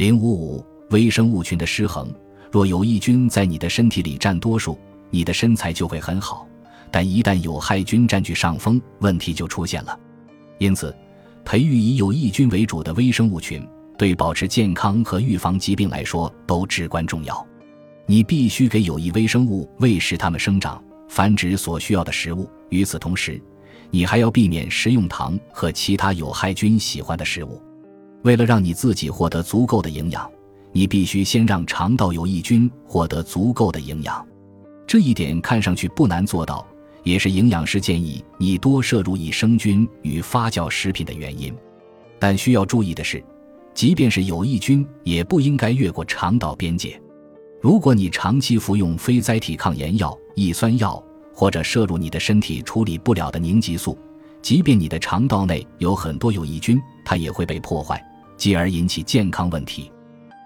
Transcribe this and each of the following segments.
零五五微生物群的失衡，若有益菌在你的身体里占多数，你的身材就会很好；但一旦有害菌占据上风，问题就出现了。因此，培育以有益菌为主的微生物群，对保持健康和预防疾病来说都至关重要。你必须给有益微生物喂食它们生长、繁殖所需要的食物。与此同时，你还要避免食用糖和其他有害菌喜欢的食物。为了让你自己获得足够的营养，你必须先让肠道有益菌获得足够的营养。这一点看上去不难做到，也是营养师建议你多摄入益生菌与发酵食品的原因。但需要注意的是，即便是有益菌，也不应该越过肠道边界。如果你长期服用非甾体抗炎药、抑酸药，或者摄入你的身体处理不了的凝集素，即便你的肠道内有很多有益菌，它也会被破坏，继而引起健康问题。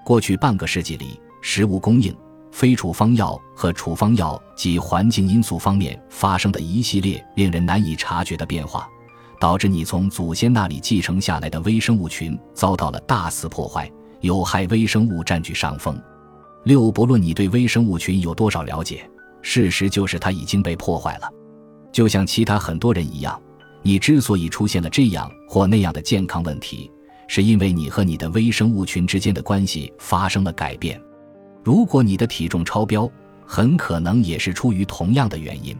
过去半个世纪里，食物供应、非处方药和处方药及环境因素方面发生的一系列令人难以察觉的变化，导致你从祖先那里继承下来的微生物群遭到了大肆破坏，有害微生物占据上风。六，不论你对微生物群有多少了解，事实就是它已经被破坏了。就像其他很多人一样，你之所以出现了这样或那样的健康问题，是因为你和你的微生物群之间的关系发生了改变。如果你的体重超标，很可能也是出于同样的原因。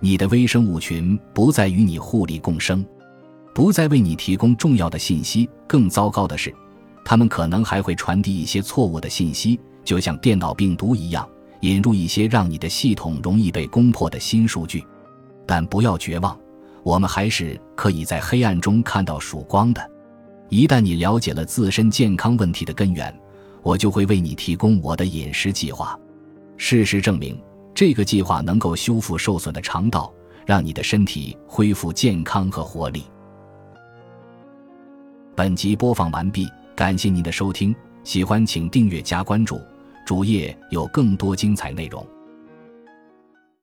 你的微生物群不再与你互利共生，不再为你提供重要的信息。更糟糕的是，他们可能还会传递一些错误的信息。就像电脑病毒一样，引入一些让你的系统容易被攻破的新数据，但不要绝望，我们还是可以在黑暗中看到曙光的。一旦你了解了自身健康问题的根源，我就会为你提供我的饮食计划。事实证明，这个计划能够修复受损的肠道，让你的身体恢复健康和活力。本集播放完毕，感谢您的收听，喜欢请订阅加关注。主页有更多精彩内容。